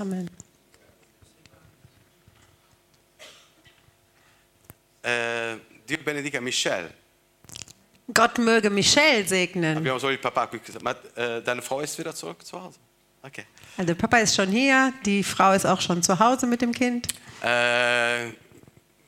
Amen. Eh, Dio benedica Michelle. Gott möge Michelle segnen. Abbiamo solo il papà qui. Ma eh, deine Frau ist wieder zurück zu Hause? Ok. Also der Papa ist schon hier, die Frau ist auch schon zu Hause mit dem Kind. Eh,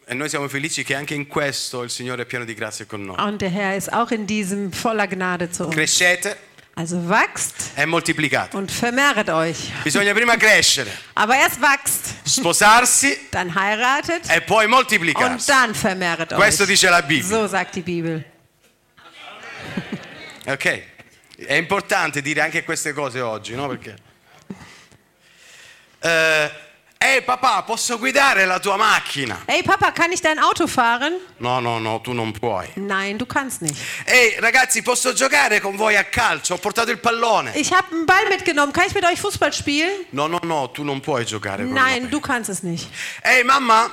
e noi siamo felici che anche in questo il Signore è pieno di grazia con noi. Und der Herr ist auch in diesem voller Gnade zu uns. Crescete Also wachst e moltiplicate. und vermehret euch. Bisogna prima crescere, Aber erst wachst, sposarsi dann heiratet e poi und moltiplicarsi. dann vermehret Questo euch. dice la Bibbia. So sagt die Bibel. Ok? È importante dire anche queste cose oggi, no? Perché. Eh, Ehi papà, posso guidare la tua macchina? Ey Papa, kann ich dein Auto fahren? No, no, no, tu non puoi. Nein, du kannst nicht. Ehi ragazzi, posso giocare con voi a calcio? Ho portato il pallone. Ich habe einen Ball mitgenommen. Kann ich mit euch Fußball spielen? No, no, no, tu non puoi giocare con Nein, me. du kannst es nicht. Ehi mamma,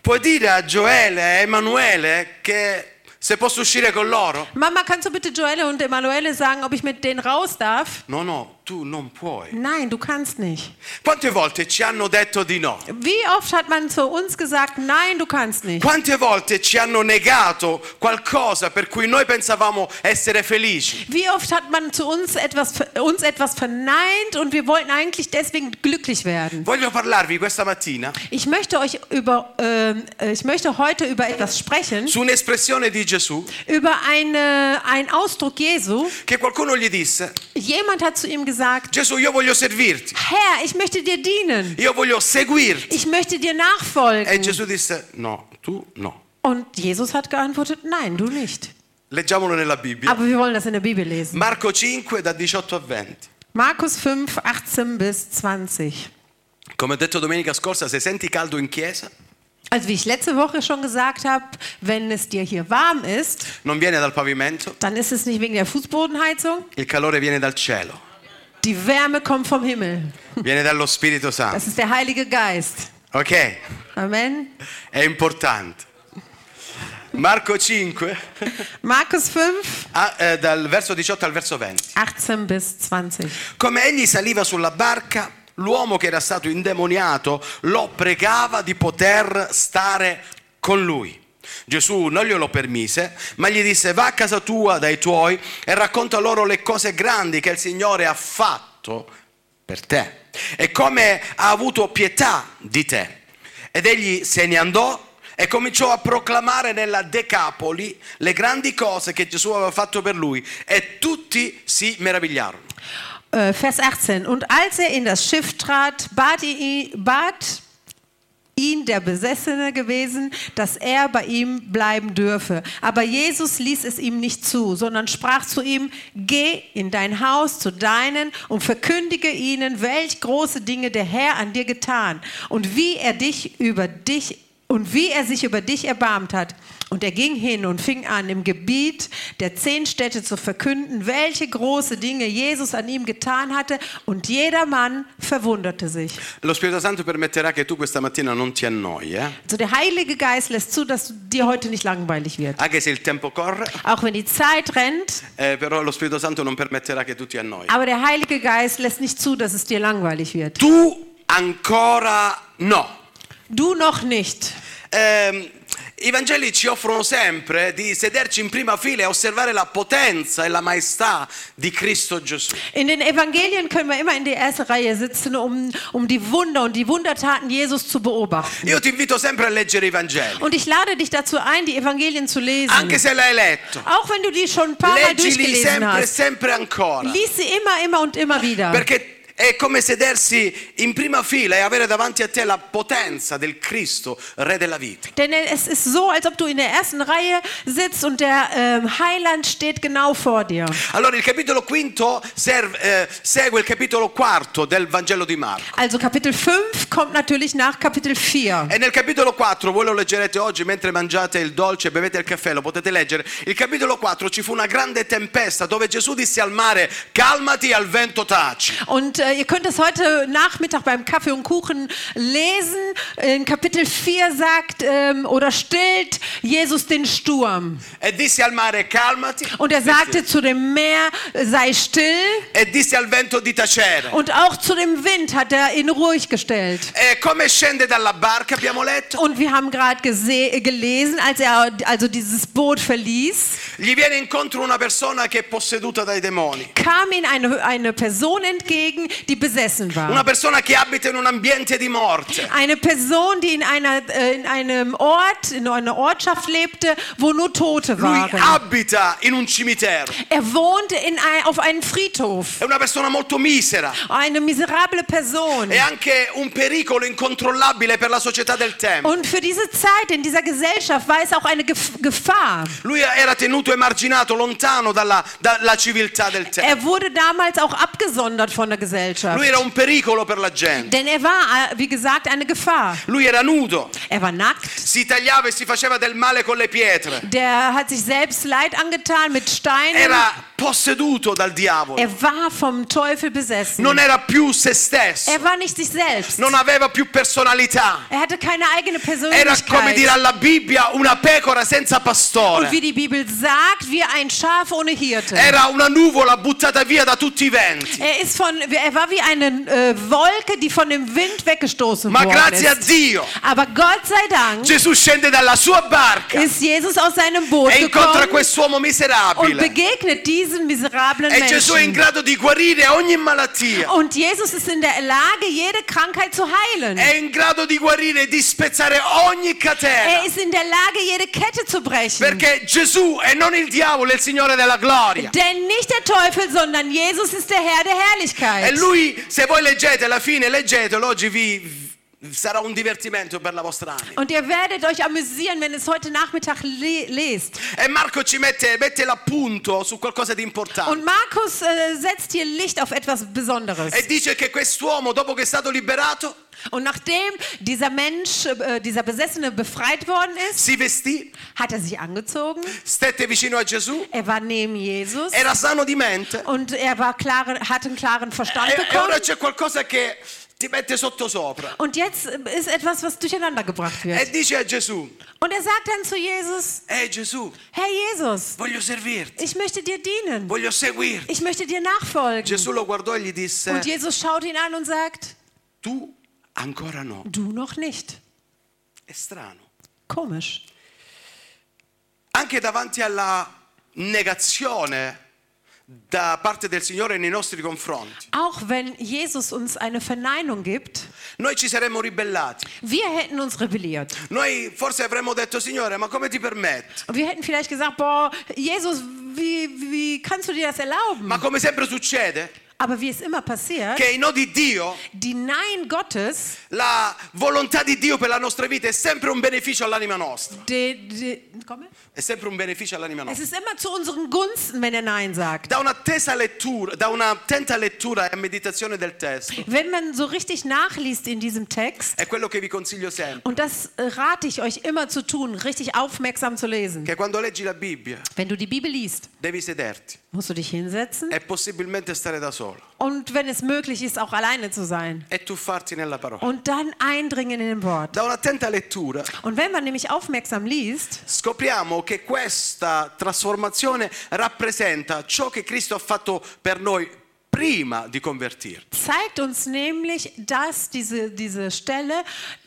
puoi dire a Gioele e Emanuele che se posso uscire con loro? Mama, kannst du bitte Joelle und Emanuele sagen, ob ich mit denen raus darf? No, no, tu non puoi. Nein, du kannst nicht. Quante volte ci hanno detto di no? Wie oft hat man zu uns gesagt, nein, du kannst nicht? Quante volte ci hanno negato qualcosa per cui noi pensavamo essere felici? Wie oft hat man zu uns etwas, uns etwas verneint und wir wollten eigentlich deswegen glücklich werden? Voglio parlarvi questa mattina Ich möchte euch über, ähm, äh, ich möchte heute über etwas sprechen, su un'espressione di Gesù über eine, einen Ausdruck Jesu. che qualcuno gli disse, Jemand hat zu ihm gesagt, Gesù io voglio servirti, Herr, ich möchte dir dienen. io voglio seguirti. Ich möchte dir E nachfolgen. Gesù disse, no, tu no. Und Jesus hat geantwortet, nein, du nicht. Leggiamolo nella Bibbia. Aber wir wollen das in der Bibel lesen. Marco 5 da 18 a 20. Markus 5, 18 bis 20. Come ho detto domenica scorsa, se senti caldo in chiesa, Also wie ich letzte Woche schon gesagt habe, wenn es dir hier warm ist, non viene dal pavimento, dann ist es nicht wegen der Fußbodenheizung. il calore viene dal cielo, Die Wärme kommt vom Himmel. viene dallo Spirito Santo. Das ist der Heilige Geist. Ok? Amen. È importante. Marco 5, Markus 5, ah, eh, dal verso 18 al verso 20. 18 bis 20. Come egli saliva sulla barca, l'uomo che era stato indemoniato lo pregava di poter stare con lui. Gesù non glielo permise, ma gli disse va a casa tua dai tuoi e racconta loro le cose grandi che il Signore ha fatto per te e come ha avuto pietà di te. Ed egli se ne andò e cominciò a proclamare nella Decapoli le grandi cose che Gesù aveva fatto per lui e tutti si meravigliarono. Äh, Vers 18. Und als er in das Schiff trat, bat, ihn, bat ihn der Besessene gewesen, dass er bei ihm bleiben dürfe. Aber Jesus ließ es ihm nicht zu, sondern sprach zu ihm, geh in dein Haus zu deinen und verkündige ihnen, welch große Dinge der Herr an dir getan und wie er dich über dich und wie er sich über dich erbarmt hat. Und er ging hin und fing an, im Gebiet der zehn Städte zu verkünden, welche große Dinge Jesus an ihm getan hatte. Und jedermann verwunderte sich. Lo Spirito Santo permetterà che tu questa mattina non ti annoi, eh? Also der Heilige Geist lässt zu, dass dir heute nicht langweilig wird. anche se il tempo corre, Auch wenn die Zeit rennt, eh, però lo Spirito Santo non permetterà che tu ti annoi. aber der Heilige Geist lässt nicht zu, dass es dir langweilig wird. Tu ancora no. Du noch nicht. Ehm, I Vangeli ci offrono sempre di sederci in prima fila e osservare la potenza e la maestà di Cristo Gesù. In den Evangelien können wir immer in der ersten Reihe sitzen, um, um die Wunder und die Wundertaten Jesus zu beobachten. Io ti invito sempre a leggere i Vangeli, Und ich lade dich dazu ein, die Evangelien zu lesen. anche se l'hai letto. Auch wenn du die schon ein paar Mal Leggili durchgelesen sempre hast. sempre ancora. Lies sie immer, immer und immer wieder. Perché è come sedersi in prima fila e avere davanti a te la potenza del Cristo, Re della vita. Denn es ist so, als ob du in der ersten Reihe sitzt und der ähm, Heiland steht genau vor dir. Allora il capitolo quinto serve- eh, segue il capitolo quarto del Vangelo di Marco. Also Kapitel 5 kommt natürlich nach Kapitel 4. E nel capitolo 4, voi lo leggerete oggi mentre mangiate il dolce e bevete il caffè, lo potete leggere. Il capitolo 4 ci fu una grande tempesta dove Gesù disse al mare calmati al vento taci. Und äh, ihr könnt es heute Nachmittag beim Kaffee und Kuchen lesen. In Kapitel 4 sagt ähm, oder stillt Jesus den Sturm. E disse al mare calmati Und er sagte zu dem Meer, sei still. e disse al vento di tacere. Und auch zu dem Wind hat er ihn ruhig gestellt. E come scende dalla barca abbiamo letto? Und wir haben gerade gelesen, als er also dieses Boot verließ, Gli viene incontro una persona che è posseduta dai demoni. kam ihm eine, eine Person entgegen, die besessen Una war. persona che abita in un ambiente di morte. Eine Person, die in, einer, äh, in einem Ort, in einer Ortschaft lebte, wo nur Tote Lui waren. abita in un cimitero. Er wohnte in ein, auf einem Friedhof. È una persona molto misera. Eine miserable Person. È anche un pericolo incontrollabile per la società del tempo. Und für diese Zeit, in dieser Gesellschaft, war es auch eine Gef Gefahr. Lui era tenuto emarginato lontano dalla, dalla civiltà del tempo. Er wurde damals auch abgesondert von der Gesellschaft. Lui era un pericolo per la gente. Denn er war, äh, wie gesagt, eine Gefahr. Lui era nudo, Er war nackt. si tagliava e si faceva del male con le pietre. Der hat sich selbst Leid angetan mit Steinen. Era posseduto dal diavolo. Er war vom Teufel besessen. Non era più se stesso. Er war nicht sich selbst. Non aveva più personalità. Er hatte keine eigene Era come dire Persönlichkeit. alla Bibbia una pecora senza pastore. Und wie die Bibel sagt, wie ein Schaf ohne Hirte. Era una nuvola buttata via da tutti i venti. Er, ist von, er war wie eine äh, Wolke, die von dem Wind weggestoßen Ma worden grazie a ist. Dio, Aber Gott sei Dank Gesù scende dalla sua barca ist Jesus aus seinem Boot e incontra gekommen quest'uomo und miserabile. begegnet diesen miserablen E Gesù è in Menschen. grado di guarire ogni malattia. Und Jesus ist in der Lage, jede Krankheit zu heilen. È in grado di guarire e di spezzare ogni catena. Er ist in der Lage, jede Kette zu brechen. Perché Gesù è non il diavolo, è il Signore della gloria. Denn nicht der Teufel, sondern Jesus ist der Herr der E Herrlichkeit. lui, se voi leggete alla fine, leggetelo, oggi vi sarà un divertimento per la vostra anima. Und ihr werdet euch amüsieren, wenn es heute Nachmittag le lest. E Marco ci mette, mette l'appunto su qualcosa di importante. Und Markus äh, setzt hier Licht auf etwas Besonderes. E dice che quest'uomo, dopo che è stato liberato, Und nachdem dieser Mensch, äh, dieser Besessene befreit worden ist, vestì, hat er sich angezogen. Gesù, Er war neben Jesus. mente. Und er war klare, hat einen klaren Verstand E, e bekommen. che ti mette sotto sopra. Und jetzt ist etwas, was durcheinander gebracht E wird. dice a Gesù, Und er sagt dann zu Jesus, ehi Gesù, Herr Jesus, voglio servirti, ich möchte dir dienen. voglio seguirti. Ich möchte dir nachfolgen. Gesù lo guardò e gli disse, Und Jesus schaut ihn an und sagt, tu ancora no. du noch nicht. È strano. Komisch. Anche davanti alla negazione da parte del Signore nei nostri confronti, Auch wenn Jesus uns eine Verneinung gibt, noi ci saremmo ribellati. wir hätten uns rebelliert. Noi forse avremmo detto, Signore, ma come ti permetti? Und wir hätten vielleicht gesagt, boah, Jesus, wie, wie kannst du dir das erlauben? Ma come sempre succede, Aber wie es immer passiert, che i no di Dio, die Nein Gottes, la volontà di Dio per la nostra vita è sempre un beneficio all'anima nostra. die, die, komme? È sempre un beneficio all'anima es nostra. ist immer zu unseren Gunsten, wenn er Nein sagt. Da un'attesa lettura, da un'attenta lettura e meditazione del testo, Wenn man so richtig nachliest in diesem Text, è quello che vi consiglio sempre. und das rate ich euch immer zu tun, richtig aufmerksam zu lesen. Che quando leggi la Bibbia Wenn du die Bibel liest, devi sederti musst du dich hinsetzen e possibilmente stare da solo und wenn es möglich ist, auch alleine zu sein. e tuffarti nella parola. Und dann eindringen in den Wort. Da un'attenta lettura Und wenn man nämlich aufmerksam liest, scopriamo che questa trasformazione rappresenta ciò che Cristo ha fatto per noi prima di convertirci. zeigt uns nämlich, dass diese, diese Stelle,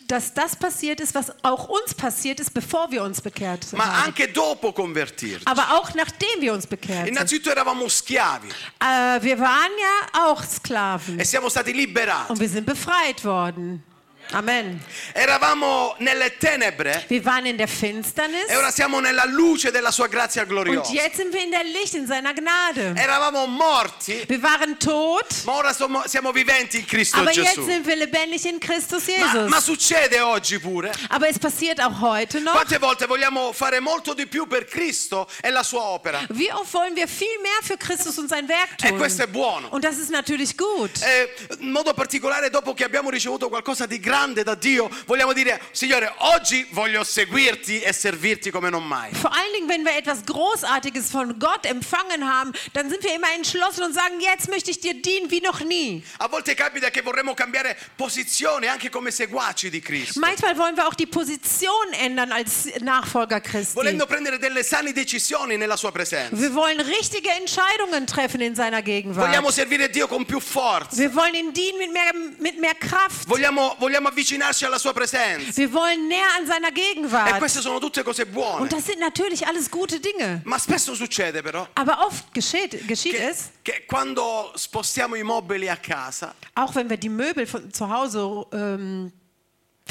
dass das passiert ist, was auch uns passiert ist, bevor wir uns bekehrt ma haben. anche dopo convertirci. Aber auch nachdem wir uns bekehrt sind. Innanzitutto eravamo schiavi Äh, wir waren ja auch Sklaven e siamo stati liberati. und wir sind befreit worden. Amen. Eravamo nelle tenebre Wir waren in der Finsternis e ora siamo nella luce della sua grazia und gloriosa. jetzt sind wir in der Licht, in seiner Gnade. Eravamo morti, Wir waren tot, ma ora siamo, siamo viventi in Cristo aber jetzt Gesù. sind wir lebendig in Christus Ma, Jesus. ma succede oggi pure. Aber es passiert auch heute noch. Quante volte vogliamo fare molto di più per Cristo e la sua opera? Wie oft wollen wir viel mehr für Christus und sein Werk E tun? questo è buono. Und das ist natürlich gut. Eh, in modo particolare dopo che abbiamo ricevuto qualcosa di grande grande da Dio, vogliamo dire, Signore, oggi voglio seguirti e servirti come non mai. Vor allen Dingen, wenn wir etwas Großartiges von Gott empfangen haben, dann sind wir immer entschlossen und sagen, jetzt möchte ich dir dienen wie noch nie. A volte capita che vorremmo cambiare posizione anche come seguaci di Cristo. Manchmal wollen wir auch die Position ändern als Nachfolger Christi. Volendo prendere delle sane decisioni nella sua presenza. Wir wollen richtige Entscheidungen treffen in seiner Gegenwart. Vogliamo servire Dio con più forza. Wir wollen ihn dienen mit mehr, mit mehr Kraft. Vogliamo, vogliamo avvicinarci alla sua presenza. Wir wollen näher an seiner E Gegenwart. queste sono tutte cose buone. Und das sind natürlich alles gute Dinge. Ma spesso succede però Aber oft geschieht, geschieht che, es, che quando spostiamo i mobili a casa, auch wenn wir die Möbel von zu Hause ähm,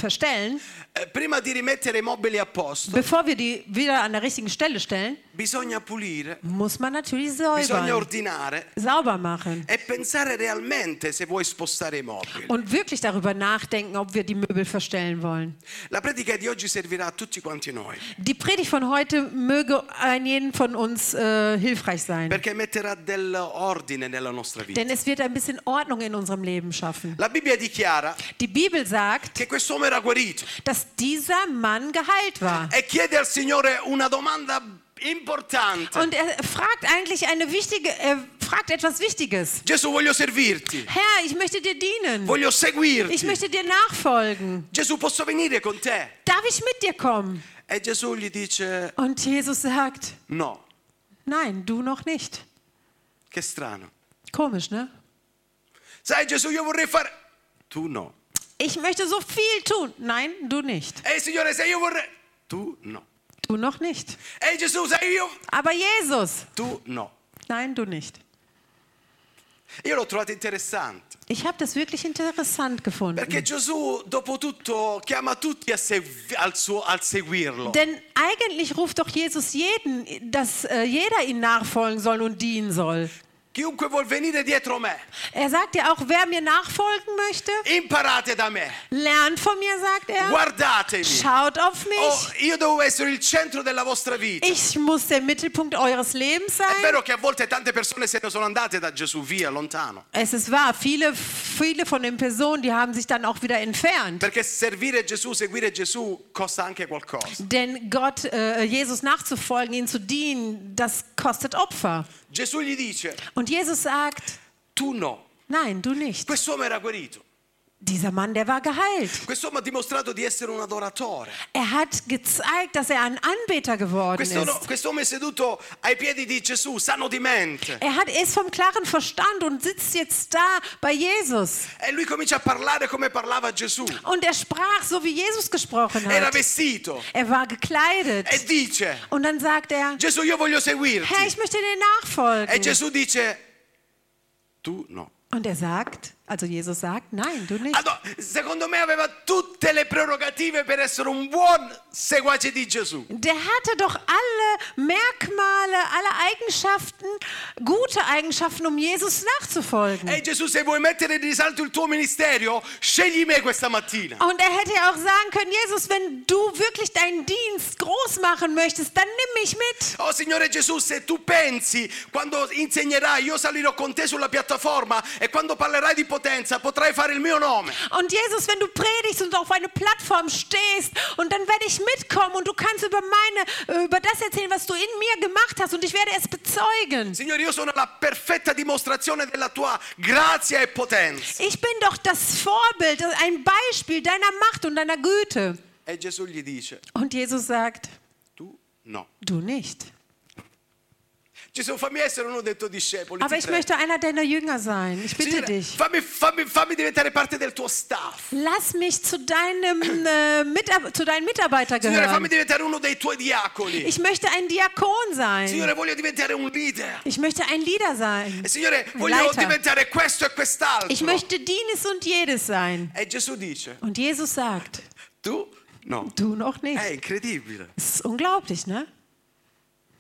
verstellen, eh, prima di rimettere i mobili a posto, bevor wir die wieder an der richtigen Stelle stellen, bisogna pulire, muss man natürlich bisogna säubern, ordinare sauber machen e pensare realmente se vuoi spostare i mobili. und wirklich darüber nachdenken, ob wir die Möbel verstellen wollen. La predica di oggi servirà a tutti quanti noi, Die Predigt von heute möge ein jeden von uns äh, hilfreich sein, perché metterà dell'ordine nella nostra vita. denn es wird ein bisschen Ordnung in unserem Leben schaffen. La Bibbia dichiara Die Bibel sagt, che quest'uomo era guarito dass dieser Mann geheilt war. e chiede al Signore una domanda importante. Und er fragt eigentlich eine wichtige, er fragt etwas Wichtiges. Gesù, voglio servirti, Herr, ich möchte dir dienen. voglio Ich seguirti. möchte dir nachfolgen. Gesù, posso venire con te? Darf ich mit dir kommen? E Gesù gli dice Und Jesus sagt, no. nein, du noch nicht. Che strano. Komisch, ne? Sai Gesù, io vorrei fare... Tu no. Ich möchte so viel tun. Nein, du nicht. Ehi Signore, se io vorrei... Tu no. Du noch nicht. Ehi Gesù, se io... Aber Jesus, Tu no. nein, du nicht. Io l'ho trovato interessante. Ich habe das wirklich interessant gefunden. Perché Gesù, dopo tutto, chiama tutti a al, suo- al seguirlo. Denn eigentlich ruft doch Jesus jeden, dass äh, jeder ihm nachfolgen soll und dienen soll. Chiunque vuol venire dietro me, Er sagt ja auch, wer mir nachfolgen möchte, imparate da me, lernt von mir, sagt er. guardatemi. Schaut auf Oh, mich. io devo essere il centro della vostra vita. Ich muss der Mittelpunkt eures Lebens È sein. vero che a volte tante persone se ne sono andate da Gesù via, lontano. Es ist wahr, viele, viele von den Personen, die haben sich dann auch wieder entfernt. Perché servire Gesù, seguire Gesù costa anche qualcosa. Denn Gott, äh, Jesus nachzufolgen, ihm zu dienen, das kostet Opfer. Gesù gli dice, Und Jesus sagt, tu no. nein, du nicht. Quest'uomo era guarito. Dieser Mann, der war geheilt. Quest'uomo ha dimostrato di essere un adoratore. Er hat gezeigt, dass er ein Anbeter geworden Quest'uomo, ist. quest'uomo è seduto ai piedi di Gesù, sano di mente. Er hat ist vom klaren Verstand und sitzt jetzt da bei Jesus. E lui comincia a parlare come parlava Gesù. Und er sprach so, wie Jesus gesprochen Era hat. vestito Er war gekleidet. e dice, Und dann sagt er, Gesù io voglio Herr, ich möchte dir E nachfolgen. Gesù dice, tu no. Und er sagt, also Jesus sagt, nein, du nicht. Allora, secondo me aveva tutte le prerogative per essere un buon seguace di Gesù. Der hatte doch alle Merkmale, alle Eigenschaften, gute Eigenschaften, um Jesus nachzufolgen. Ehi Gesù, se vuoi mettere in risalto il tuo ministero, scegli me questa mattina. Und er hätte ja auch sagen können, Jesus, wenn du wirklich deinen Dienst groß machen möchtest, dann nimm mich mit. Oh Signore Gesù, se tu pensi, quando insegnerai, io salirò con te sulla piattaforma e quando parlerai di potenza potrai fare il mio nome. Und Jesus, wenn du predigst und auf eine Plattform stehst und dann werde ich mitkommen und du kannst über meine, über das erzählen, was du in mir gemacht hast und ich werde es bezeugen. Signore, io sono la perfetta dimostrazione della tua grazia e potenza. Ich bin doch das Vorbild, ein Beispiel deiner Macht und deiner Güte. E Gesù gli dice, Und Jesus sagt, tu no. du nicht. Gesù, fammi essere uno dei tuoi discepoli. Aber ich möchte einer deiner Jünger sein. Ich bitte dich. Lass mich zu, deinem, äh, Mitab zu deinen Mitarbeiter gehören. Ich möchte ein Diakon sein. Ich möchte ein Leader sein. E Leiter. e. Ich möchte dieses und jedes sein. E Und Jesus sagt, no. du noch nicht. È incredibile. Das ist unglaublich, ne? Ma c'è un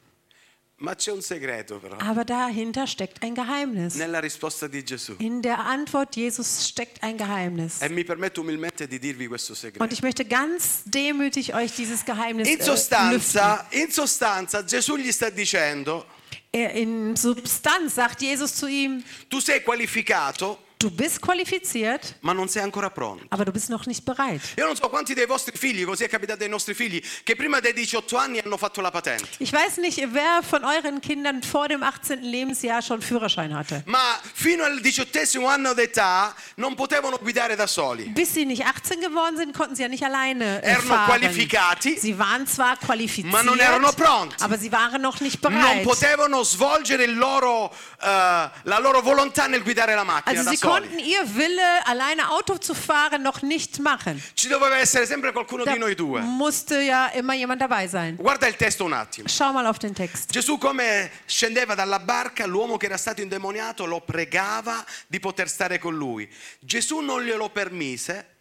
segreto però. Aber dahinter steckt ein Geheimnis. Nella risposta di Gesù. In der Antwort Jesus steckt ein Geheimnis. E mi permetto umilmente di dirvi questo Und ich möchte ganz demütig euch dieses Geheimnis In äh, sostanza, in sostanza Gesù gli sta dicendo, In Substanz sagt Jesus zu ihm, tu sei qualificato du bist qualifiziert, ma non sei ancora pronto. aber du bist noch nicht bereit. Io non so quanti dei vostri figli, così è capitato ai nostri figli, che prima dei 18 anni hanno fatto la patente. Ich weiß nicht, wer von euren Kindern vor dem 18. Lebensjahr schon Führerschein hatte. Ma fino al diciottesimo anno d'età non potevano guidare da soli. Bis sie nicht 18 geworden sind, konnten sie ja nicht alleine äh, Erano fahren. qualificati, Sie waren zwar qualifiziert, ma non erano pronti. aber sie waren noch nicht Non bereit. potevano svolgere il loro, eh, la loro volontà nel guidare la macchina Also da sie soli. Konnten ihr Wille, alleine Auto zu fahren, noch nicht machen. Ci doveva essere sempre qualcuno Da di noi due. musste ja immer jemand dabei sein. Guarda il testo un attimo. Schau mal auf den Text. Gesù come scendeva dalla barca, l'uomo che era stato indemoniato lo pregava di poter stare con lui. Gesù non glielo permise,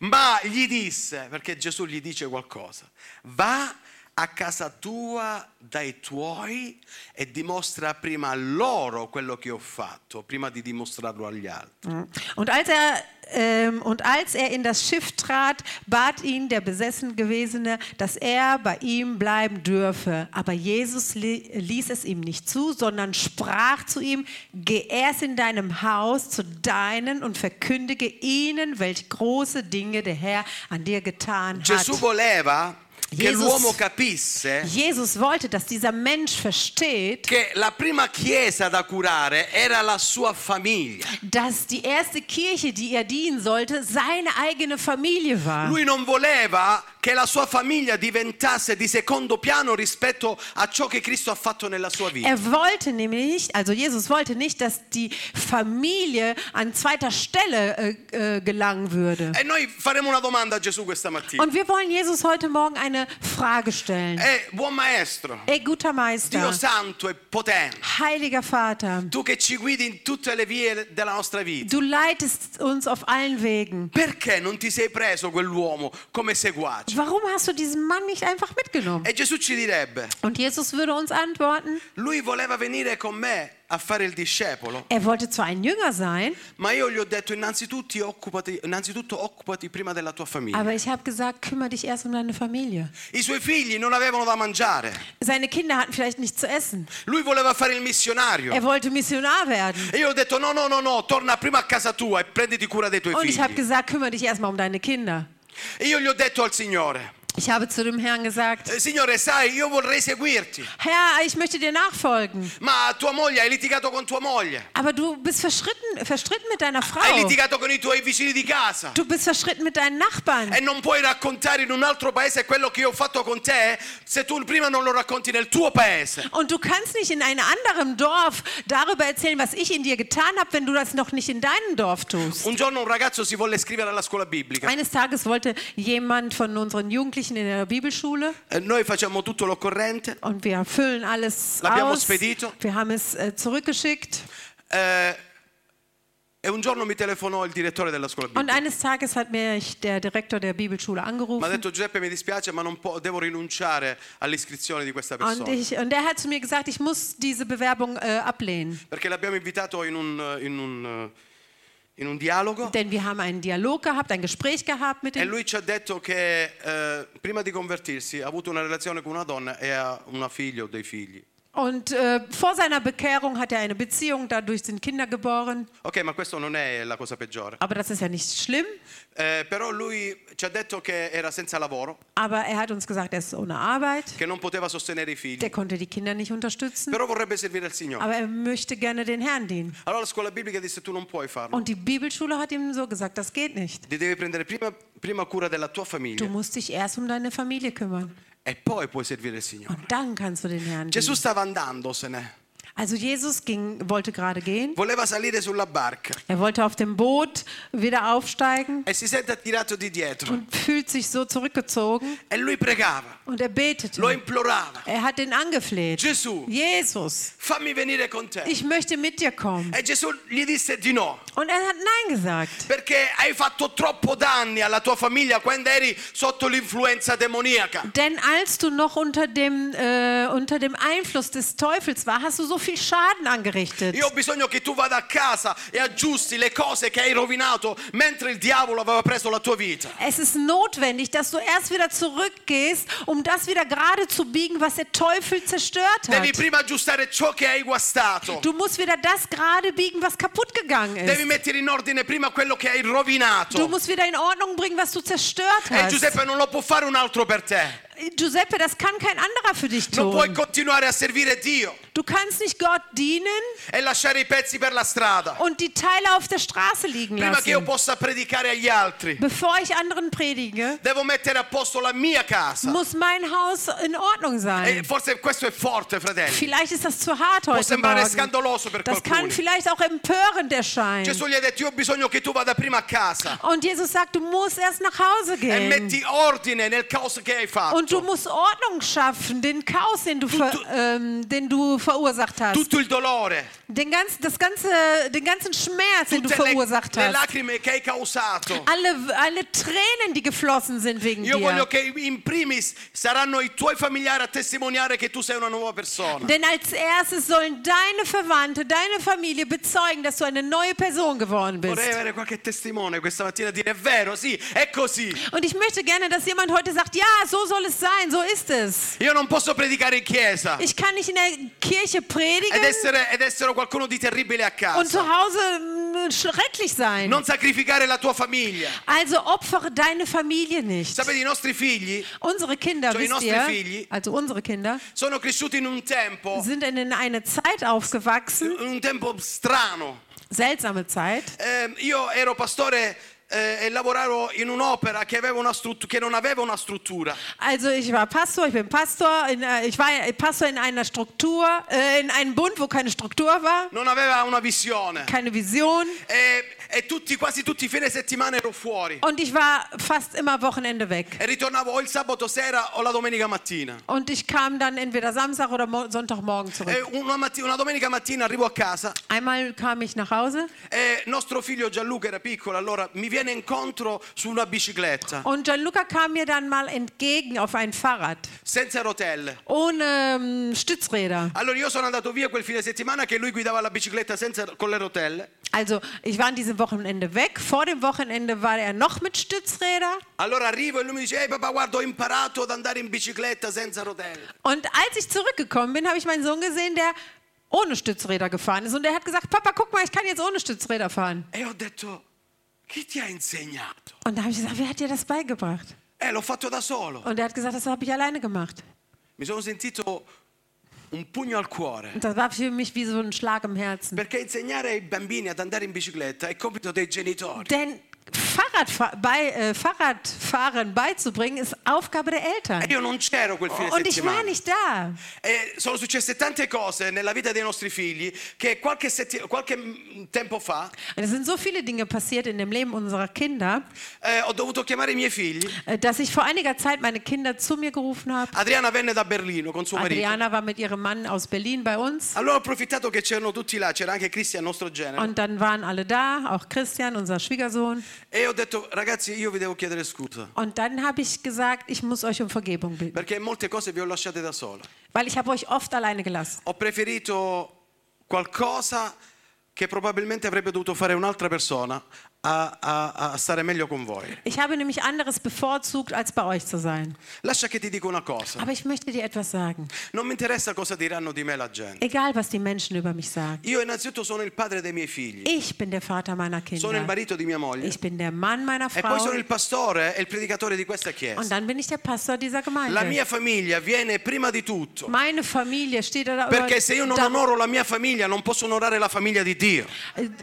ma gli disse, perché Gesù gli dice qualcosa, va a casa tua dai tuoi e dimostra prima a loro quello che ho fatto, prima di dimostrarlo agli altri. Und als er ähm, und als er in das Schiff trat, bat ihn der besessen Gewesene, dass er bei ihm bleiben dürfe. Aber Jesus li ließ es ihm nicht zu, sondern sprach zu ihm: Geh erst in deinem Haus zu deinen und verkündige ihnen, welche große Dinge der Herr an dir getan hat. Gesù voleva che Jesus- l'uomo capisse Jesus wollte, dass dieser Mensch versteht, che la prima chiesa da curare era la sua famiglia. dass die erste Kirche, die er dienen sollte, seine eigene Familie war. Lui non voleva che la sua famiglia diventasse di secondo piano rispetto a ciò che Cristo ha fatto nella sua vita. Er wollte nämlich nicht, also Jesus wollte nicht, dass die Familie an zweiter Stelle äh, äh, gelangen würde. E noi faremo una domanda a Gesù questa mattina. Und wir wollen Jesus heute Morgen eine Frage stellen. Eh, buon maestro, Ey, guter Dio Meister, santo e potente, heiliger Vater, tu che ci guidi in tutte le vie della nostra vita, du leitest uns auf allen Wegen. perché non ti sei preso quell'uomo come seguace? Warum hast du diesen Mann nicht einfach mitgenommen? E Gesù ci direbbe, Und Jesus würde uns antworten, lui voleva venire con me a fare il discepolo, er wollte zwar ein Jünger sein, ma io gli ho detto innanzitutto occupati, innanzitutto occupati prima della tua famiglia. aber ich habe gesagt, kümmere dich erst um deine Familie. I suoi figli non avevano da mangiare, Seine Kinder hatten vielleicht nichts zu essen. lui voleva fare il missionario. Er wollte Missionar werden. E io ho detto no, no, no, no, torna prima a casa tua e prenditi cura dei tuoi Und ich habe figli. gesagt, kümmere dich erstmal um deine Kinder. E io gli ho detto al Signore, Ich habe zu dem Herrn gesagt, "Eh, Signore, sai, io vorrei seguirti, Herr, ich möchte dir nachfolgen. ma tua moglie, hai litigato con tua moglie, Aber du bist verstritten, verstritten mit deiner hai Frau. litigato con i tuoi vicini di casa. Du bist verstritten mit deinen Nachbarn. E non puoi raccontare in un altro paese quello che io ho fatto con te se tu prima non lo racconti nel tuo paese. Und du kannst nicht in einem anderen Dorf darüber erzählen, was ich in dir getan habe, wenn du das noch nicht in deinem Dorf tust. Un giorno un ragazzo si volle iscrivere alla scuola biblica. Eines Tages wollte jemand von unseren Jugendlichen in der Bibelschule E noi facciamo tutto l'occorrente. und wir füllen alles L'abbiamo aus. spedito. Wir haben es äh, zurückgeschickt. Eh, e un giorno mi telefonò il direttore della scuola Und biblica. eines Tages hat mich der Direktor der Bibelschule Mi ha angerufen. detto Giuseppe mi dispiace ma non po- devo rinunciare all'iscrizione di questa Und, persona. ich, und er hat zu mir gesagt, ich muss diese Bewerbung äh, ablehnen. Perché l'abbiamo invitato in un, in un, in un dialogo Denn wir haben einen Dialog gehabt, ein Gespräch gehabt mit e dem. lui ci ha detto che eh, prima di convertirsi ha avuto una relazione con una donna e ha una figlia o dei figli. Und äh, vor seiner Bekehrung hat er eine Beziehung, dadurch sind Kinder geboren. Ok, ma questo non è la cosa peggiore. Aber das ist ja nicht schlimm. Eh, però lui ci ha detto che era senza lavoro, Aber er hat uns gesagt, er ist ohne Arbeit. che non poteva sostenere i figli, Der konnte die Kinder nicht unterstützen. però vorrebbe servire il Signore. Aber er möchte gerne den Herrn dienen. Allora la scuola biblica disse tu non puoi farlo, Und die Bibelschule hat ihm so gesagt, das geht nicht. ti devi prendere prima, prima cura della tua Du famiglia musst dich erst um deine Familie kümmern. E poi puoi servire il Signore. Und dann kannst du den Herrn Gesù dienen. stava andandosene, Also Jesus ging, wollte gerade gehen. voleva salire sulla barca Er wollte auf dem Boot wieder aufsteigen e si sente attirato di dietro und fühlt sich so zurückgezogen. e lui pregava, Und er betete. lo implorava, Er hat ihn angefleht. Gesù, Jesus, fammi venire con te. ich möchte mit dir kommen. E Gesù gli disse di no, Und er hat Nein gesagt. perché hai fatto troppo danni alla tua famiglia quando eri sotto l'influenza demoniaca. Denn als du noch unter dem, äh, unter dem Einfluss des Teufels war, hast du so viel Schaden angerichtet. Io ho bisogno che tu vada a casa e aggiusti le cose che hai rovinato mentre il diavolo aveva preso la tua vita. Es ist notwendig, dass du erst wieder zurückgehst, um das wieder gerade zu biegen, was der Teufel zerstört Devi hat. prima aggiustare ciò che hai guastato. Du musst wieder das gerade biegen, was kaputt gegangen Devi ist. mettere in ordine prima quello che hai Du rovinato. musst wieder in Ordnung bringen, was du zerstört E hast. Giuseppe non lo può fare un altro per te. Giuseppe, das kann kein anderer für dich Non puoi tun. continuare a servire Dio Du kannst nicht Gott dienen e lasciare i pezzi per la strada. und die Teile auf der Straße liegen Prima che io lassen. possa predicare agli altri, Bevor ich anderen predige, devo mettere a posto la mia casa. muss mein Haus in Ordnung E sein. forse questo è forte, fratelli. Vielleicht ist das zu hart Può heute sembrare Morgen. scandaloso per Das kann qualcuno. vielleicht auch empörend erscheinen. Gesù gli ha detto: Io ho bisogno che tu vada prima a casa Und Jesus sagt, du musst erst nach Hause e gehen. metti ordine nel caos che hai Und du musst Ordnung schaffen, den Chaos, den du, ver, ähm, den du verursacht hast. Tutto il dolore, Den, ganz, das ganze, den ganzen Schmerz, den du le, verursacht le hast. lacrime che hai causato. Alle, alle Tränen, die geflossen sind wegen Io voglio dir. che in primis saranno i tuoi familiari a testimoniare che tu sei una nuova persona. Denn als erstes sollen deine Verwandte, deine Familie bezeugen, dass du eine neue Person geworden bist. Vorrei avere qualche testimone questa mattina dire: È vero, sì, è così. Und ich möchte gerne, dass jemand heute sagt, ja, so soll es sein, so ist es. Io non posso predicare in chiesa Ich kann nicht in der Kirche ed predigen essere, ed essere qualcuno di terribile a und zu casa. Hause mm, schrecklich sein. Non sacrificare la tua famiglia. Also opfere deine Familie nicht. Sapete, i nostri figli Unsere Kinder, Cioè, wisst ihr, figli- also unsere Kinder, sono cresciuti in un tempo, sind in eine Zeit aufgewachsen, in un tempo strano. seltsame Zeit. Eh, io ero pastore eh, e lavoravo in un'opera che, una che non aveva una struttura. Also ich war Pastor, ich bin Pastor, in, äh, ich war Pastor in einer Struktur, äh, in einem Bund, wo keine Struktur war, Non aveva una visione. keine Vision. E, e tutti, quasi tutti i fine settimana ero fuori. Und ich war fast immer Wochenende weg. E ritornavo o il sabato sera o la domenica mattina. Und ich kam dann entweder Samstag oder Mo Sonntagmorgen E zurück. una, matti- una domenica mattina arrivo a casa Einmal kam ich nach Hause e nostro figlio Gianluca era piccolo, allora mi viene incontro su una bicicletta, und Gianluca kam mir dann mal entgegen auf ein Fahrrad, senza rotelle. ohne ähm, Stützräder. Allora io sono andato via quel fine settimana che lui guidava la bicicletta senza, con le rotelle. Also ich war an diesem Wochenende weg. Vor dem Wochenende war er noch mit Stützräder. Allora arrivo e lui mi dice, ehi papà guarda ho imparato ad andare in bicicletta senza rotelle. Und als ich zurückgekommen bin, habe ich meinen Sohn gesehen, der ohne Stützräder gefahren ist. Und der hat gesagt, Papa, guck mal, ich kann jetzt ohne Stützräder fahren. E ho detto, chi ti ha insegnato? Und da habe ich gesagt, wer hat dir das beigebracht? Eh, l'ho fatto da solo. Und er hat gesagt, das habe ich alleine gemacht. Mi sono sentito un pugno al cuore. Und das war für mich wie so ein Schlag im Herzen. Perché insegnare ai bambini ad andare in bicicletta è compito dei genitori. Denn Fahrradfa bei, äh, Fahrradfahren beizubringen ist Aufgabe der E Eltern. io non c'ero quel fine Und ich war settimana. nicht da. E sono successe tante cose nella vita dei nostri figli che qualche, setti- qualche mm, tempo fa Und es sind so viele Dinge passiert in dem Leben unserer Kinder, eh, ho dovuto chiamare i miei figli. äh, dass ich vor einiger Zeit meine Kinder zu mir gerufen habe. Adriana venne da Berlino con suo marito. Adriana war mit ihrem Mann aus Berlin bei uns. Allora ho approfittato che c'erano tutti là, c'era anche Cristian, nostro genere. Und dann waren alle da, auch Christian, unser Schwiegersohn. E ho detto, ragazzi, io vi devo chiedere scusa. Und dann habe ich gesagt, ich muss euch um Vergebung bitten, Perché molte cose vi ho lasciate da sola. weil ich habe euch oft alleine gelassen. Ho preferito qualcosa che probabilmente avrebbe dovuto fare un'altra persona a, a- a stare meglio con voi. Ich habe nämlich anderes bevorzugt, als bei euch zu sein. Lascia che ti dico una cosa. Aber ich möchte dir etwas sagen. Non mi interessa cosa diranno di me la gente. Egal, was die Menschen über mich sagen. Io innanzitutto sono il padre dei miei figli. Ich bin der Vater meiner Sono il Kinder. marito di mia moglie. Ich bin der Mann meiner E poi Frau. sono il pastore e il predicatore di questa Und chiesa. dann bin ich der Pastor dieser La Gemeinde. mia famiglia viene prima di tutto. Meine Familie steht da. Perché se io non onoro la mia famiglia, non posso onorare la famiglia di Dio.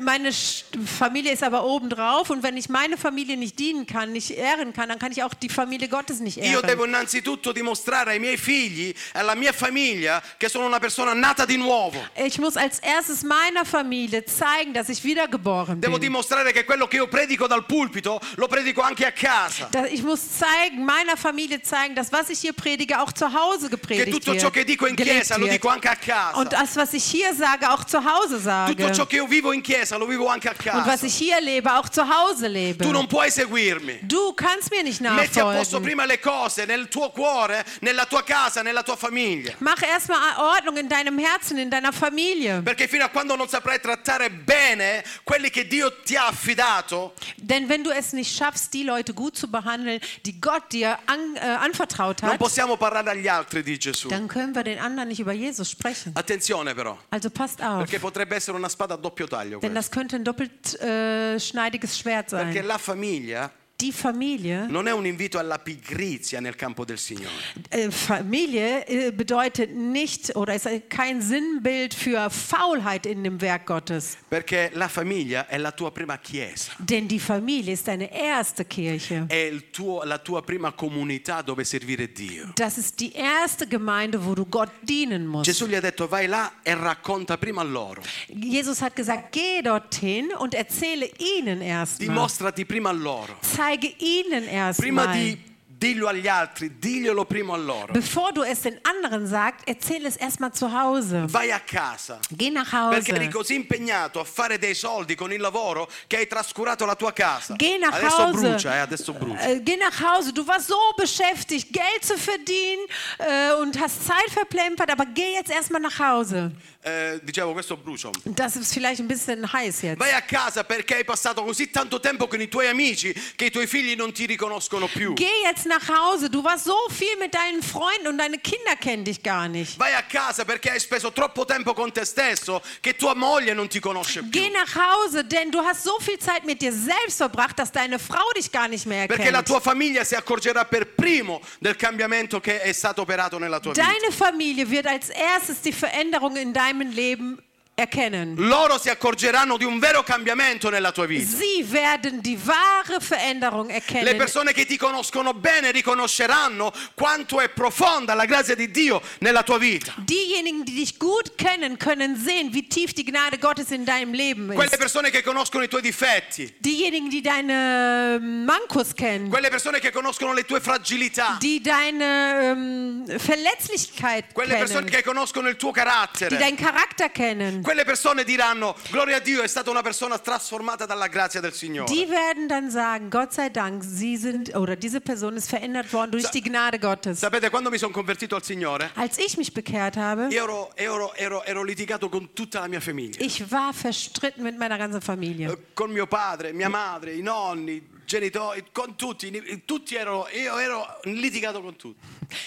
Meine Familie ist aber obendrauf und wenn ich meine Familie nicht dienen kann, nicht ehren kann, dann kann ich auch die Familie Gottes nicht Io devo ehren. innanzitutto dimostrare ai miei figli e alla mia famiglia che sono una persona nata di nuovo. Ich muss als erstes meiner Familie zeigen, dass ich wiedergeboren Devo bin. dimostrare che quello che io predico dal pulpito lo predico anche a casa. Ich muss zeigen, meiner Familie zeigen, dass was ich hier predige, auch zu Hause Che gepredigt tutto ciò wird. che dico in chiesa lo wird. dico anche a casa. Und das, was ich hier sage, auch zu Hause sage. Tutto ciò che io vivo in chiesa lo vivo anche a Und was casa. ich hier lebe, auch zu Hause lebe. Tu non puoi seguirmi. Du kannst mir nicht Metti a posto nachfolgen. prima le cose nel tuo cuore, nella tua casa, nella tua famiglia. Mach erstmal Ordnung in deinem Herzen, in deiner Familie. Perché fino a quando non saprai trattare bene quelli che Dio ti ha affidato, Denn wenn du es nicht schaffst, die Leute gut zu behandeln, die Gott dir an, äh, anvertraut non hat, possiamo parlare agli altri di Gesù. dann können wir den anderen nicht über Jesus sprechen. Attenzione però, Also passt auf. perché potrebbe essere una spada a doppio taglio Denn questo. das könnte ein doppelt äh, schneidiges Schwert Perché sein. la famiglia Die Familie, non è un invito alla pigrizia nel campo del Signore. äh, Familie äh, bedeutet nicht oder ist kein Sinnbild für Faulheit in dem Werk Gottes. Perché la famiglia è la tua prima chiesa, Denn die Familie ist deine erste Kirche. è tuo- la tua prima comunità dove servire Dio. Das ist die erste Gemeinde, wo du Gott dienen musst. Gesù gli ha detto vai là e racconta prima loro, Jesus hat gesagt, geh dorthin und erzähle ihnen erstmal. dimostrati prima loro. Zeige ihnen Prima erstmal. di diglielo agli altri, diglielo prima a loro. Bevor du es den anderen sagst, erzähle es erstmal zu Hause. Vai a casa. Geh nach Perché eri Hause. così impegnato a fare dei soldi con il lavoro che hai trascurato la tua casa. Geh nach Adesso Hause. brucia, eh, adesso brucia. Äh, geh nach Hause. Du warst so beschäftigt, Geld zu verdienen äh, und hast Zeit verplempert, aber geh jetzt erstmal nach Hause. Eh, dicevo, questo brucia. Das ist vielleicht ein bisschen heiß jetzt. Vai a casa perché hai passato così tanto tempo con i tuoi amici che i tuoi figli non ti riconoscono più. Geh jetzt nach Hause. Du warst so viel mit deinen Freunden und deine Kinder kennen dich gar nicht. Vai a casa perché hai speso troppo tempo con te stesso che tua moglie non ti conosce più. Geh nach Hause, denn du hast so viel Zeit mit dir selbst verbracht, dass deine Frau dich gar nicht mehr Perché la erkennt. tua famiglia si accorgerà per primo del cambiamento che è stato operato nella tua vita. Deine Familie wird als erstes die Veränderung in deinem Leben erkennen. Loro si accorgeranno di un vero cambiamento nella tua vita. Sie werden die wahre Veränderung Le erkennen. persone che ti conoscono bene riconosceranno quanto è profonda la grazia di Dio nella tua vita. Diejenigen, die dich gut kennen, können sehen, wie tief die Gnade Gottes in deinem Leben Quelle ist. persone che conoscono i tuoi difetti, Diejenigen, die deine Mankos kennen, quelle persone che conoscono le tue fragilità, die deine ähm, Verletzlichkeit quelle persone kennen, che conoscono il tuo die carattere. deinen Charakter kennen, Quelle persone diranno, gloria a Dio, è stata una persona trasformata dalla grazia del Signore. die werden dann sagen, Gott sei Dank, sie sind oder diese Person ist verändert worden durch Sa- die Gnade Gottes. Sapete, quando mi sono convertito al Signore, Als ich mich bekehrt habe, ero, ero- ero- ero litigato con tutta la mia famiglia. ich war verstritten mit meiner ganzen Familie. Eh, Con mio padre, mia madre, i nonni, genitori, con tutti. Tutti ero, io ero litigato con tutti.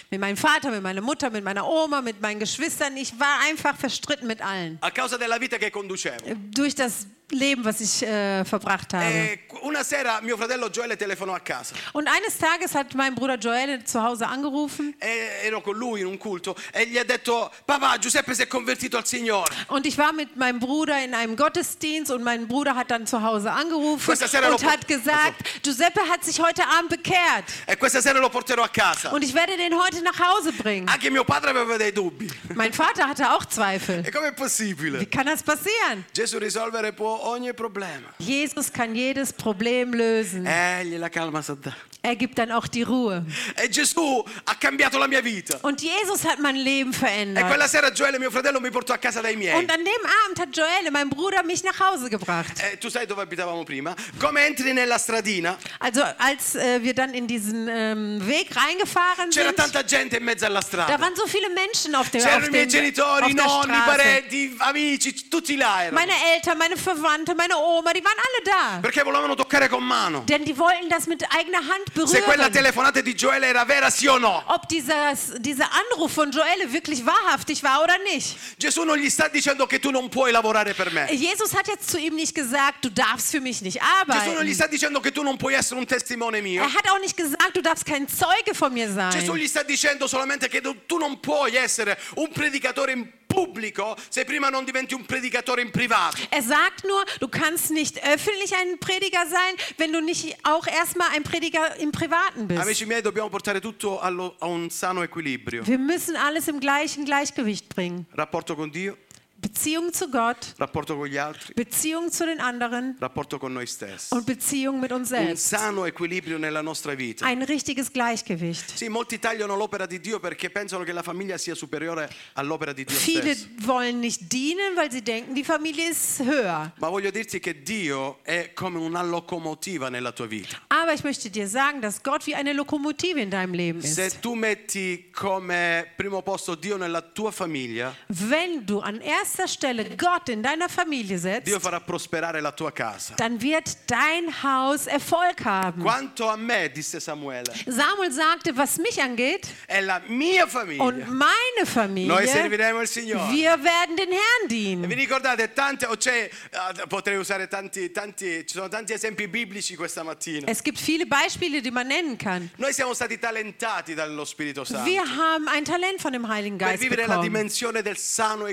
Mit meinem Vater, mit meiner Mutter, mit meiner Oma, mit meinen Geschwistern. Ich war einfach verstritten mit allen. A causa della vita che conducevo. Durch das Leben, was ich äh, verbracht habe. E una sera mio fratello Gioele telefonò a casa. Und eines Tages hat mein Bruder Joel zu Hause angerufen E ero con lui in un culto e gli ha detto: Papà, Giuseppe si è convertito al Signore. und ich war mit meinem Bruder in einem Gottesdienst und mein Bruder hat dann zu Hause angerufen und hat gesagt, Giuseppe hat sich heute Abend bekehrt E questa sera lo porterò a casa. und ich werde den heute nach Hause bringen. Anche mio padre aveva dei dubbi. Mein Vater hatte auch Zweifel. E com'è Wie possibile? kann das passieren? Gesù risolvere può ogni problema. Jesus kann jedes Problem lösen. Egli la calma sa dare. Er gibt dann auch die Ruhe. E Gesù ha cambiato la mia vita. Und Jesus hat mein Leben E verändert. quella sera Gioele, mio fratello, mi portò a casa dai miei. Und an dem Abend hat Joel, mein Bruder, mich nach Hause gebracht. Eh, tu sai dove abitavamo prima? Come entri nella stradina, Also als äh, wir dann in diesen ähm, Weg reingefahren c'era sind, tanta gente in mezzo alla da strada. waren so viele Menschen auf der, C'erano i miei genitori, nonni, parenti, amici, tutti là erano. Meine Eltern, meine Verwandte, meine Oma, die waren alle da. Perché volevano toccare con mano. Denn die wollten das mit eigener Hand berühren. telefonata di Gioele era vera, sì o no. Ob dieses, dieser Anruf von Joelle wirklich wahrhaftig war oder nicht. Gesù non gli sta dicendo che tu non puoi lavorare per me. Jesus hat jetzt zu ihm nicht gesagt, du darfst für mich nicht Gesù non gli arbeiten. sta dicendo che tu non puoi essere un testimone mio. Er hat auch nicht gesagt, du darfst kein Zeuge von mir Gesù sein. gli sta dicendo solamente che tu non puoi essere un predicatore pubblico se prima non diventi un predicatore in privato. Er sagt nur, du kannst nicht öffentlich ein Prediger sein, wenn du nicht auch erstmal ein Prediger im Privaten bist. Amici miei, dobbiamo portare tutto allo- a un sano equilibrio. Wir müssen alles im gleichen Gleichgewicht bringen. Rapporto con Dio, Beziehung zu Gott, rapporto con gli altri, Beziehung zu den anderen rapporto con noi stessi. und Beziehung mit uns Un selbst. sano equilibrio nella nostra vita. Ein richtiges Gleichgewicht. Sì, molti tagliano l'opera di Dio perché pensano che la famiglia sia superiore all'opera di Dio Viele stesso. wollen nicht dienen, weil sie denken, die Familie ist höher. Ma voglio dirti che Dio è come una locomotiva nella tua vita. Aber ich möchte dir sagen, dass Gott wie eine Lokomotive in deinem Leben ist. Se tu metti come primo posto Dio nella tua famiglia, Wenn du an erster erster Stelle Gott in deiner Familie setzt, Dio farà prosperare la tua casa. dann wird dein Haus Erfolg haben. Quanto a me, disse Samuele, Samuel sagte, was mich angeht è la mia und famiglia. meine Noi Familie, serviremo il Signore. wir werden den Herrn E Vi dienen. ricordate tante, o c'è, eh, potrei usare tanti, tanti, ci sono tanti esempi biblici questa mattina. Es gibt viele Beispiele, die man nennen kann. Noi siamo stati talentati dallo Spirito Santo Wir haben ein Talent von dem Heiligen per Geist vivere la bekommen, dimensione del sano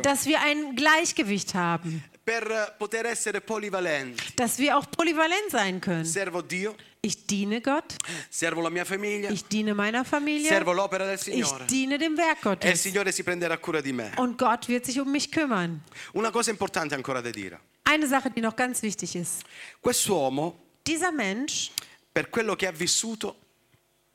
dass wir ein Gleichgewicht haben, eh, dass wir auch polyvalent sein können. Servo Dio, Ich diene Gott, servo la mia famiglia, ich diene meiner Familie, servo l'opera del ich Signore diene dem Werk e il Gottes. Signore si prenderà cura di me. Und Gott wird sich um mich kümmern. Una cosa importante ancora da dire. Eine Sache, die noch ganz wichtig ist. Quest'uomo, Dieser Mensch, per quello che ha vissuto,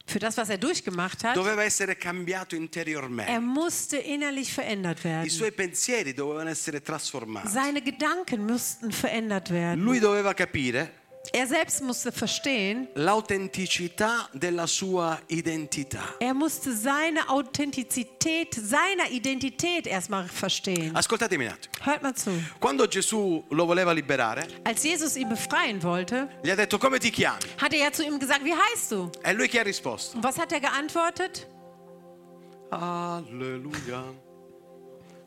für das, was er durchgemacht hat, doveva essere cambiato er interiormente. musste innerlich verändert I werden. suoi pensieri dovevano essere trasformati. Seine Gedanken mussten verändert werden. Lui doveva capire Er selbst musste verstehen, l'autenticità della sua identità. er musste seine Authentizität, seiner Identität erstmal verstehen. Ascoltatemi un attimo. Hört mal zu. Quando Gesù lo voleva liberare, Als Jesus ihn befreien wollte, gli ha detto come ti chiami? hat er ja zu ihm gesagt, wie heißt du? E lui che ha risposto? Und was hat er geantwortet? Alleluia.